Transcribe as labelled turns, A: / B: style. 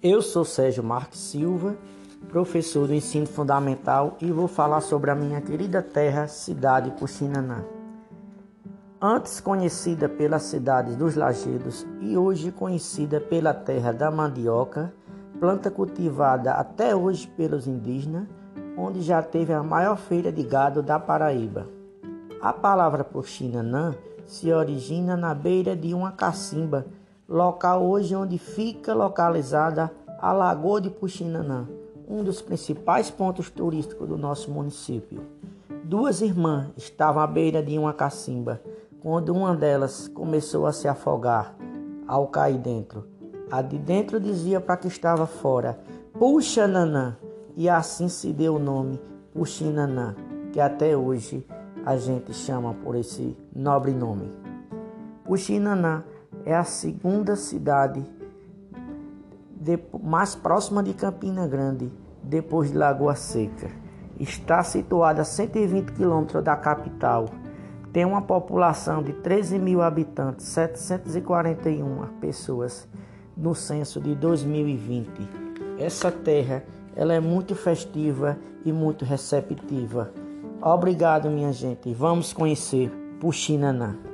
A: Eu sou Sérgio Marques Silva, professor do ensino fundamental e vou falar sobre a minha querida terra, cidade Puxinanã. Antes conhecida pelas cidades dos Lagedos e hoje conhecida pela terra da mandioca, planta cultivada até hoje pelos indígenas, onde já teve a maior feira de gado da Paraíba. A palavra Puxinanã se origina na beira de uma cacimba local hoje onde fica localizada a Lagoa de Puxinanã, um dos principais pontos turísticos do nosso município. Duas irmãs estavam à beira de uma cacimba, quando uma delas começou a se afogar ao cair dentro. A de dentro dizia para que estava fora: Puxa, Nanã! E assim se deu o nome Puxinanã, que até hoje a gente chama por esse nobre nome. Puxinanã é a segunda cidade de, mais próxima de Campina Grande, depois de Lagoa Seca. Está situada a 120 quilômetros da capital. Tem uma população de 13 mil habitantes, 741 pessoas no censo de 2020. Essa terra ela é muito festiva e muito receptiva. Obrigado, minha gente. Vamos conhecer Puxinanã.